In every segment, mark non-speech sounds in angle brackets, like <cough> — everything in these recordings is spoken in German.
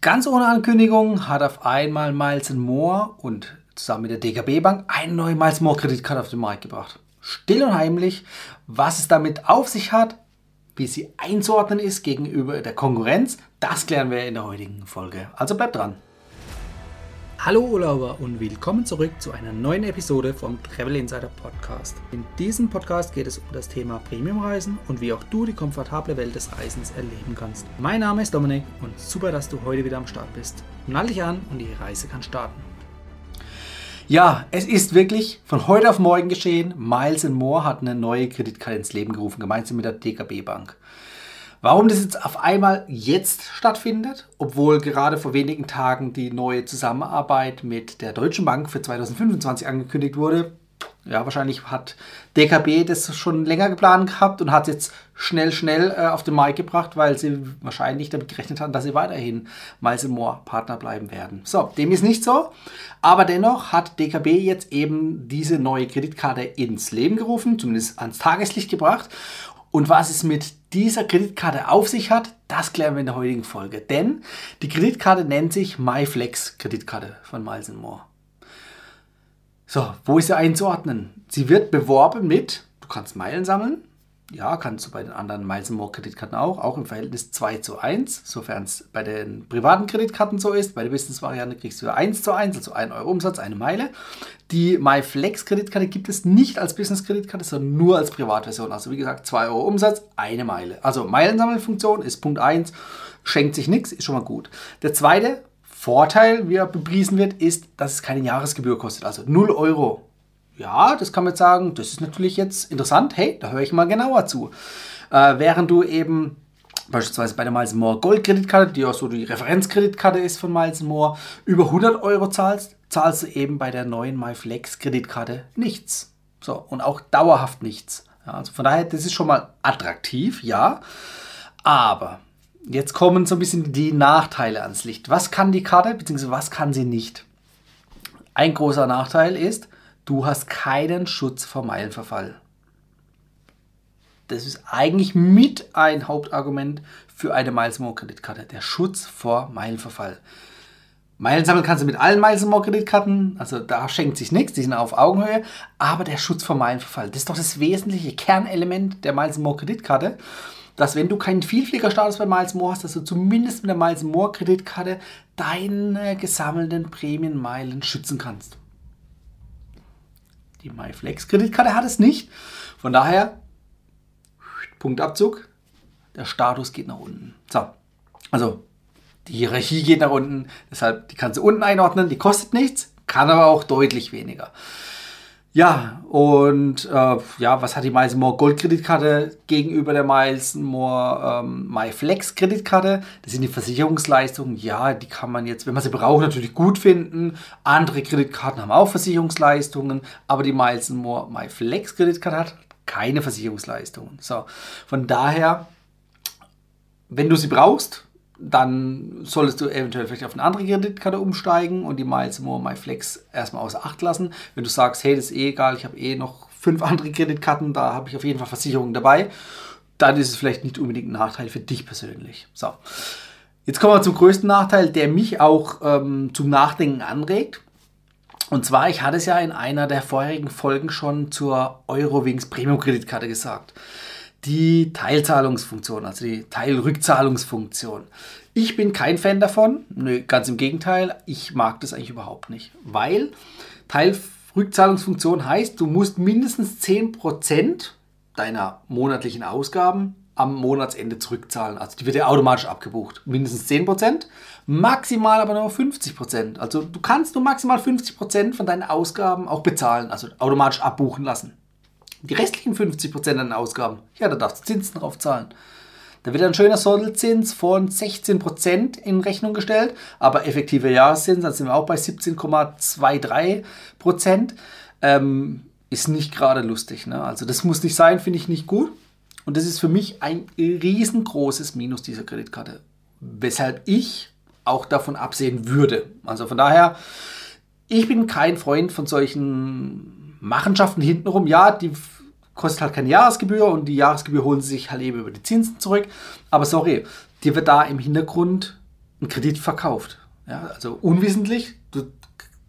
Ganz ohne Ankündigung hat auf einmal Miles Moore und zusammen mit der DKB Bank eine neue Miles Moore Kreditkarte auf den Markt gebracht. Still und heimlich, was es damit auf sich hat, wie sie einzuordnen ist gegenüber der Konkurrenz, das klären wir in der heutigen Folge. Also bleibt dran. Hallo Urlauber und willkommen zurück zu einer neuen Episode vom Travel Insider Podcast. In diesem Podcast geht es um das Thema Premiumreisen und wie auch du die komfortable Welt des Reisens erleben kannst. Mein Name ist Dominik und super, dass du heute wieder am Start bist. Nall dich an und die Reise kann starten. Ja, es ist wirklich von heute auf morgen geschehen. Miles Moore hat eine neue Kreditkarte ins Leben gerufen, gemeinsam mit der DKB Bank. Warum das jetzt auf einmal jetzt stattfindet, obwohl gerade vor wenigen Tagen die neue Zusammenarbeit mit der Deutschen Bank für 2025 angekündigt wurde, ja, wahrscheinlich hat DKB das schon länger geplant gehabt und hat es jetzt schnell, schnell äh, auf den Markt gebracht, weil sie wahrscheinlich damit gerechnet haben, dass sie weiterhin Miles Moore Partner bleiben werden. So, dem ist nicht so. Aber dennoch hat DKB jetzt eben diese neue Kreditkarte ins Leben gerufen, zumindest ans Tageslicht gebracht. Und was es mit dieser Kreditkarte auf sich hat, das klären wir in der heutigen Folge. Denn die Kreditkarte nennt sich MyFlex Kreditkarte von Miles Moore. So, wo ist sie einzuordnen? Sie wird beworben mit, du kannst Meilen sammeln, ja, kannst du bei den anderen Miles More Kreditkarten auch, auch im Verhältnis 2 zu 1, sofern es bei den privaten Kreditkarten so ist. Bei der Business-Variante kriegst du 1 zu 1, also 1 Euro Umsatz, eine Meile. Die MyFlex Kreditkarte gibt es nicht als Business-Kreditkarte, sondern nur als Privatversion. Also wie gesagt, 2 Euro Umsatz, eine Meile. Also Meilensammelfunktion ist Punkt 1, schenkt sich nichts, ist schon mal gut. Der zweite Vorteil, wie er bepriesen wird, ist, dass es keine Jahresgebühr kostet, also 0 Euro ja, das kann man jetzt sagen, das ist natürlich jetzt interessant, hey, da höre ich mal genauer zu. Äh, während du eben beispielsweise bei der Miles More Gold Kreditkarte, die auch so die Referenzkreditkarte ist von Miles More, über 100 Euro zahlst, zahlst du eben bei der neuen MyFlex Kreditkarte nichts. So, und auch dauerhaft nichts. Ja, also von daher, das ist schon mal attraktiv, ja. Aber jetzt kommen so ein bisschen die Nachteile ans Licht. Was kann die Karte, beziehungsweise was kann sie nicht? Ein großer Nachteil ist, du hast keinen Schutz vor Meilenverfall. Das ist eigentlich mit ein Hauptargument für eine Miles More Kreditkarte, der Schutz vor Meilenverfall. Meilen sammeln kannst du mit allen Miles More Kreditkarten, also da schenkt sich nichts, die sind auf Augenhöhe, aber der Schutz vor Meilenverfall, das ist doch das wesentliche Kernelement der Miles More Kreditkarte, dass wenn du keinen Vielfliegerstatus bei Miles More hast, dass du zumindest mit der Miles More Kreditkarte deine gesammelten Prämienmeilen schützen kannst. Die MyFlex-Kreditkarte hat es nicht. Von daher, Punktabzug, der Status geht nach unten. So, also die Hierarchie geht nach unten, deshalb die kannst du unten einordnen, die kostet nichts, kann aber auch deutlich weniger. Ja, und äh, ja, was hat die Miles More Gold Kreditkarte gegenüber der Miles More ähm, MyFlex Kreditkarte? Das sind die Versicherungsleistungen. Ja, die kann man jetzt, wenn man sie braucht, natürlich gut finden. Andere Kreditkarten haben auch Versicherungsleistungen, aber die Miles More MyFlex Kreditkarte hat keine Versicherungsleistungen. So, von daher, wenn du sie brauchst, dann solltest du eventuell vielleicht auf eine andere Kreditkarte umsteigen und die Miles More MyFlex erstmal außer Acht lassen. Wenn du sagst, hey, das ist eh egal, ich habe eh noch fünf <laughs> andere Kreditkarten, da habe ich auf jeden Fall Versicherungen dabei, dann ist es vielleicht nicht unbedingt ein Nachteil für dich persönlich. So. Jetzt kommen wir zum größten Nachteil, der mich auch ähm, zum Nachdenken anregt. Und zwar, ich hatte es ja in einer der vorherigen Folgen schon zur Eurowings Premium Kreditkarte gesagt die Teilzahlungsfunktion, also die Teilrückzahlungsfunktion. Ich bin kein Fan davon, nö, ganz im Gegenteil, ich mag das eigentlich überhaupt nicht, weil Teilrückzahlungsfunktion heißt, du musst mindestens 10% deiner monatlichen Ausgaben am Monatsende zurückzahlen. Also die wird ja automatisch abgebucht. Mindestens 10%, maximal aber nur 50%. Also du kannst nur maximal 50% von deinen Ausgaben auch bezahlen, also automatisch abbuchen lassen. Die restlichen 50% an Ausgaben, ja, da darfst du Zinsen drauf zahlen. Da wird ein schöner Sonderzins von 16% in Rechnung gestellt, aber effektive Jahreszins, da sind wir auch bei 17,23%, ähm, ist nicht gerade lustig. Ne? Also das muss nicht sein, finde ich nicht gut. Und das ist für mich ein riesengroßes Minus dieser Kreditkarte, weshalb ich auch davon absehen würde. Also von daher, ich bin kein Freund von solchen Machenschaften hintenrum, ja, die kostet halt keine Jahresgebühr und die Jahresgebühr holen sie sich halt eben über die Zinsen zurück. Aber sorry, dir wird da im Hintergrund einen Kredit verkauft. Ja, also unwissentlich, du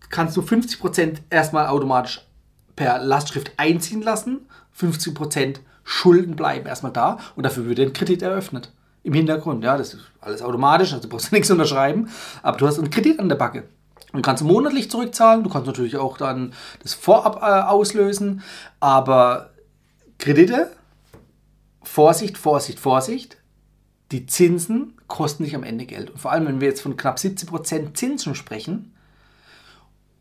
kannst du 50% erstmal automatisch per Lastschrift einziehen lassen, 50% Schulden bleiben erstmal da und dafür wird ein Kredit eröffnet. Im Hintergrund, ja, das ist alles automatisch, also brauchst du <laughs> nichts unterschreiben, aber du hast einen Kredit an der Backe. Du kannst monatlich zurückzahlen, du kannst natürlich auch dann das Vorab äh, auslösen, aber Kredite, Vorsicht, Vorsicht, Vorsicht, die Zinsen kosten dich am Ende Geld. Und vor allem, wenn wir jetzt von knapp 70% Zinsen sprechen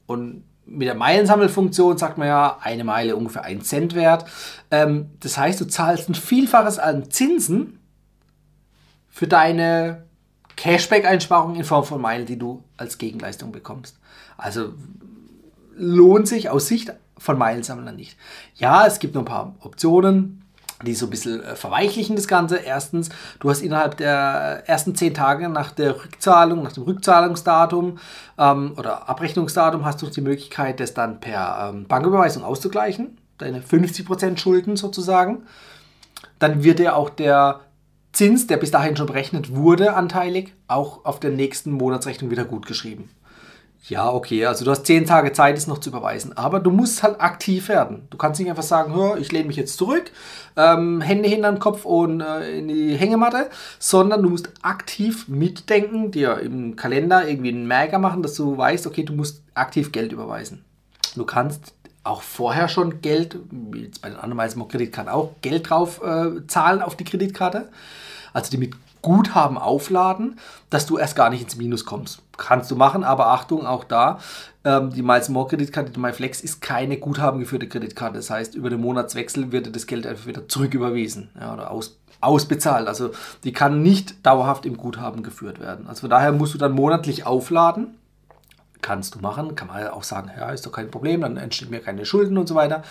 und mit der Meilensammelfunktion sagt man ja, eine Meile ungefähr 1 Cent wert. Ähm, das heißt, du zahlst ein Vielfaches an Zinsen für deine Cashback-Einsparung in Form von Meilen, die du als Gegenleistung bekommst. Also lohnt sich aus Sicht von Meilensammlern nicht. Ja, es gibt noch ein paar Optionen, die so ein bisschen äh, verweichlichen das Ganze. Erstens, du hast innerhalb der ersten zehn Tage nach der Rückzahlung, nach dem Rückzahlungsdatum ähm, oder Abrechnungsdatum hast du die Möglichkeit, das dann per ähm, Banküberweisung auszugleichen. Deine 50% Schulden sozusagen. Dann wird dir auch der Zins, der bis dahin schon berechnet wurde, anteilig, auch auf der nächsten Monatsrechnung wieder gut geschrieben. Ja, okay, also du hast zehn Tage Zeit, es noch zu überweisen. Aber du musst halt aktiv werden. Du kannst nicht einfach sagen, ich lehne mich jetzt zurück, ähm, Hände hinter den Kopf und äh, in die Hängematte, sondern du musst aktiv mitdenken, dir im Kalender irgendwie einen Merker machen, dass du weißt, okay, du musst aktiv Geld überweisen. Du kannst auch vorher schon Geld, wie jetzt bei den anderen Kreditkarten auch, Geld drauf äh, zahlen auf die Kreditkarte. Also die mit Guthaben aufladen, dass du erst gar nicht ins Minus kommst. Kannst du machen, aber Achtung, auch da, ähm, die Miles More Kreditkarte, die MyFlex, ist keine guthabengeführte Kreditkarte. Das heißt, über den Monatswechsel wird das Geld einfach wieder zurücküberwiesen ja, oder aus, ausbezahlt. Also die kann nicht dauerhaft im Guthaben geführt werden. Also von daher musst du dann monatlich aufladen. Kannst du machen, kann man auch sagen, ja, ist doch kein Problem, dann entstehen mir keine Schulden und so weiter.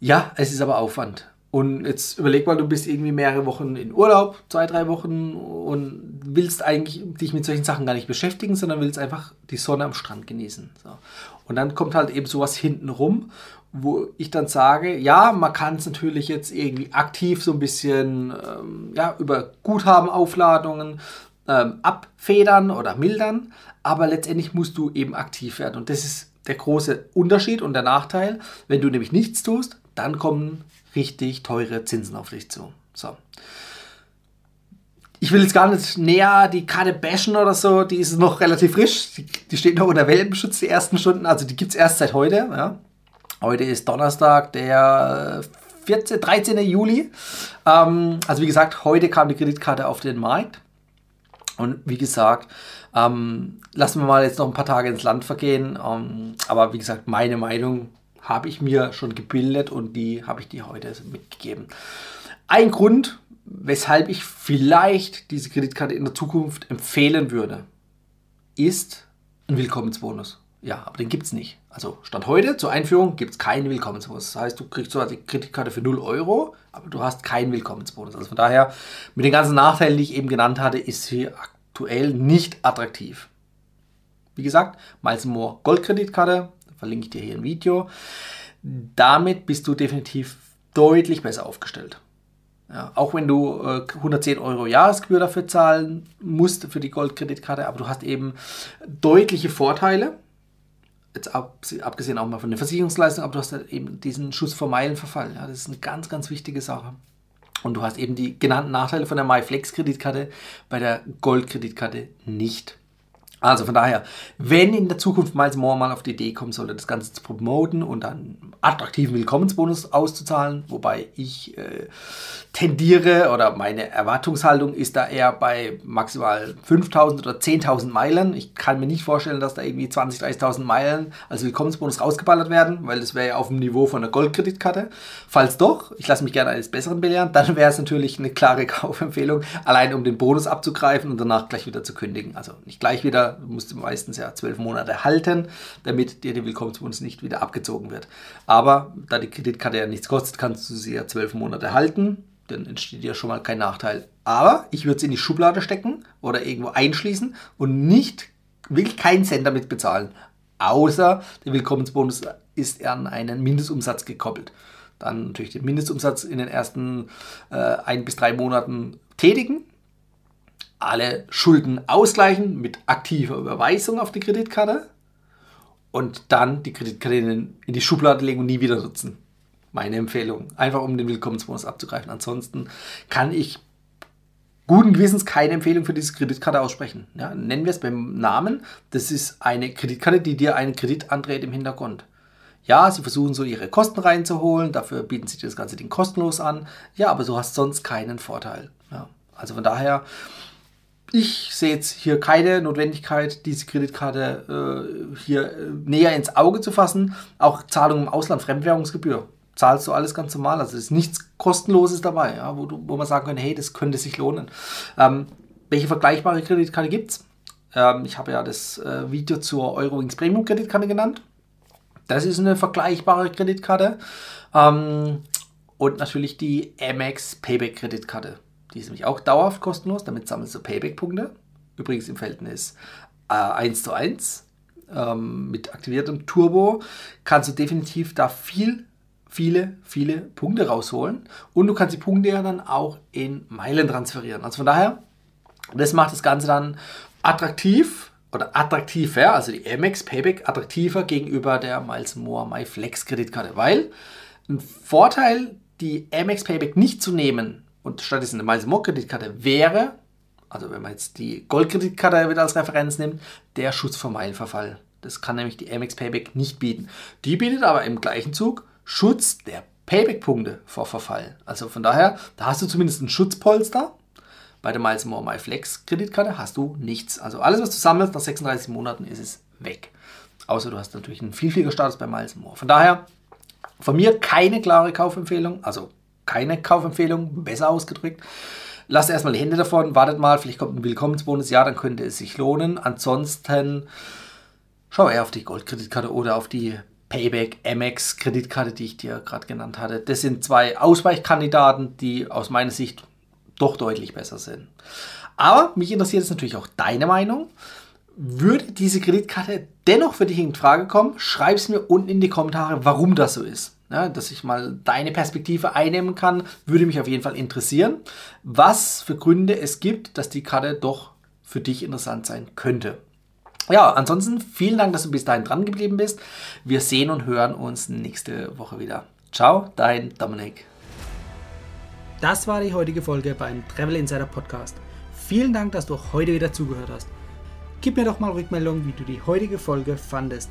Ja, es ist aber Aufwand. Und jetzt überleg mal, du bist irgendwie mehrere Wochen in Urlaub, zwei, drei Wochen und willst eigentlich dich mit solchen Sachen gar nicht beschäftigen, sondern willst einfach die Sonne am Strand genießen. So. Und dann kommt halt eben sowas hinten rum, wo ich dann sage, ja, man kann es natürlich jetzt irgendwie aktiv so ein bisschen ähm, ja, über Guthabenaufladungen ähm, abfedern oder mildern, aber letztendlich musst du eben aktiv werden. Und das ist der große Unterschied und der Nachteil. Wenn du nämlich nichts tust, dann kommen richtig teure Zinsen auf dich zu. So. Ich will jetzt gar nicht näher die Karte bashen oder so, die ist noch relativ frisch. Die, die steht noch unter Welpenschutz, die ersten Stunden. Also die gibt es erst seit heute. Ja. Heute ist Donnerstag, der 14, 13. Juli. Ähm, also wie gesagt, heute kam die Kreditkarte auf den Markt. Und wie gesagt, ähm, lassen wir mal jetzt noch ein paar Tage ins Land vergehen. Ähm, aber wie gesagt, meine Meinung habe ich mir schon gebildet und die habe ich dir heute mitgegeben. Ein Grund, weshalb ich vielleicht diese Kreditkarte in der Zukunft empfehlen würde, ist ein Willkommensbonus. Ja, aber den gibt es nicht. Also Stand heute zur Einführung gibt es keinen Willkommensbonus. Das heißt, du kriegst zwar die Kreditkarte für 0 Euro, aber du hast keinen Willkommensbonus. Also von daher, mit den ganzen Nachteilen, die ich eben genannt hatte, ist sie aktuell nicht attraktiv. Wie gesagt, Miles More Goldkreditkarte, verlinke ich dir hier ein Video. Damit bist du definitiv deutlich besser aufgestellt. Ja, auch wenn du äh, 110 Euro Jahresgebühr dafür zahlen musst für die Goldkreditkarte, aber du hast eben deutliche Vorteile. Jetzt ab, abgesehen auch mal von der Versicherungsleistung, aber du hast halt eben diesen Schuss vor Meilenverfall. Ja, das ist eine ganz, ganz wichtige Sache. Und du hast eben die genannten Nachteile von der MyFlex-Kreditkarte bei der Gold-Kreditkarte nicht. Also von daher, wenn in der Zukunft Miles More mal auf die Idee kommen sollte, das Ganze zu promoten und dann attraktiven Willkommensbonus auszuzahlen, wobei ich äh, tendiere oder meine Erwartungshaltung ist da eher bei maximal 5000 oder 10.000 Meilen. Ich kann mir nicht vorstellen, dass da irgendwie 20.000, 30.000 Meilen als Willkommensbonus rausgeballert werden, weil das wäre ja auf dem Niveau von einer Goldkreditkarte. Falls doch, ich lasse mich gerne eines Besseren belehren, dann wäre es natürlich eine klare <laughs> Kaufempfehlung, allein um den Bonus abzugreifen und danach gleich wieder zu kündigen. Also nicht gleich wieder, du musst meistens ja zwölf Monate halten, damit dir der Willkommensbonus nicht wieder abgezogen wird. Aber da die Kreditkarte ja nichts kostet, kannst du sie ja zwölf Monate halten dann entsteht ja schon mal kein Nachteil. Aber ich würde es in die Schublade stecken oder irgendwo einschließen und nicht, wirklich keinen Cent damit bezahlen. Außer der Willkommensbonus ist an einen Mindestumsatz gekoppelt. Dann natürlich den Mindestumsatz in den ersten äh, ein bis drei Monaten tätigen. Alle Schulden ausgleichen mit aktiver Überweisung auf die Kreditkarte und dann die Kreditkarte in, die Schublade legen und nie wieder nutzen. Meine Empfehlung. Einfach um den Willkommensbonus abzugreifen. Ansonsten kann ich guten Gewissens keine Empfehlung für diese Kreditkarte aussprechen. Ja, nennen wir es beim Namen. Das ist eine Kreditkarte, die dir einen Kredit andreht im Hintergrund. Ja, sie versuchen so ihre Kosten reinzuholen, dafür bieten sie dir das ganze Ding kostenlos an. Ja, aber du hast sonst keinen Vorteil. Ja, also von daher, ich sehe jetzt hier keine Notwendigkeit, diese Kreditkarte äh, hier äh, näher ins Auge zu fassen. Auch Zahlungen im Ausland, Fremdwährungsgebühr, zahlst du alles ganz normal. Also es ist nichts Kostenloses dabei, ja, wo, du, wo man sagen könnte, hey, das könnte sich lohnen. Ähm, welche vergleichbare Kreditkarte gibt es? Ähm, ich habe ja das äh, Video zur Eurowings Premium Kreditkarte genannt. Das ist eine vergleichbare Kreditkarte. Ähm, und natürlich die Amex Payback Kreditkarte. Die ist nämlich auch dauerhaft kostenlos, damit sammelst du Payback-Punkte. Übrigens im Verhältnis äh, 1 zu 1 ähm, mit aktiviertem Turbo kannst du definitiv da viel, viele, viele Punkte rausholen. Und du kannst die Punkte ja dann auch in Meilen transferieren. Also von daher, das macht das Ganze dann attraktiv oder attraktiver, also die Amex Payback attraktiver gegenüber der Miles More MyFlex Kreditkarte, weil ein Vorteil, die Amex Payback nicht zu nehmen, und stattdessen eine Miles More Kreditkarte wäre, also wenn man jetzt die Goldkreditkarte wieder als Referenz nimmt, der Schutz vor Meilenverfall. Das kann nämlich die Amex Payback nicht bieten. Die bietet aber im gleichen Zug Schutz der Payback-Punkte vor Verfall. Also von daher, da hast du zumindest ein Schutzpolster. Bei der Miles More My Flex Kreditkarte hast du nichts. Also alles, was du sammelst, nach 36 Monaten ist es weg. Außer du hast natürlich einen viel, viel Status bei Miles More. Von daher, von mir keine klare Kaufempfehlung. Also keine Kaufempfehlung, besser ausgedrückt. Lasst erstmal die Hände davon, wartet mal, vielleicht kommt ein Willkommensbonus, ja, dann könnte es sich lohnen. Ansonsten schau eher auf die Goldkreditkarte oder auf die Payback MX Kreditkarte, die ich dir gerade genannt hatte. Das sind zwei Ausweichkandidaten, die aus meiner Sicht doch deutlich besser sind. Aber mich interessiert jetzt natürlich auch deine Meinung. Würde diese Kreditkarte dennoch für dich in Frage kommen? Schreib es mir unten in die Kommentare, warum das so ist ja, dass ich mal deine Perspektive einnehmen kann, würde mich auf jeden Fall interessieren, was für Gründe es gibt, dass die Karte doch für dich interessant sein könnte. Ja, ansonsten vielen Dank, dass du bis dahin dran geblieben bist. Wir sehen und hören uns nächste Woche wieder. Ciao, dein Dominik. Das war die heutige Folge beim Travel Insider Podcast. Vielen Dank, dass du heute wieder zugehört hast. Gib mir doch mal Rückmeldung, wie du die heutige Folge fandest.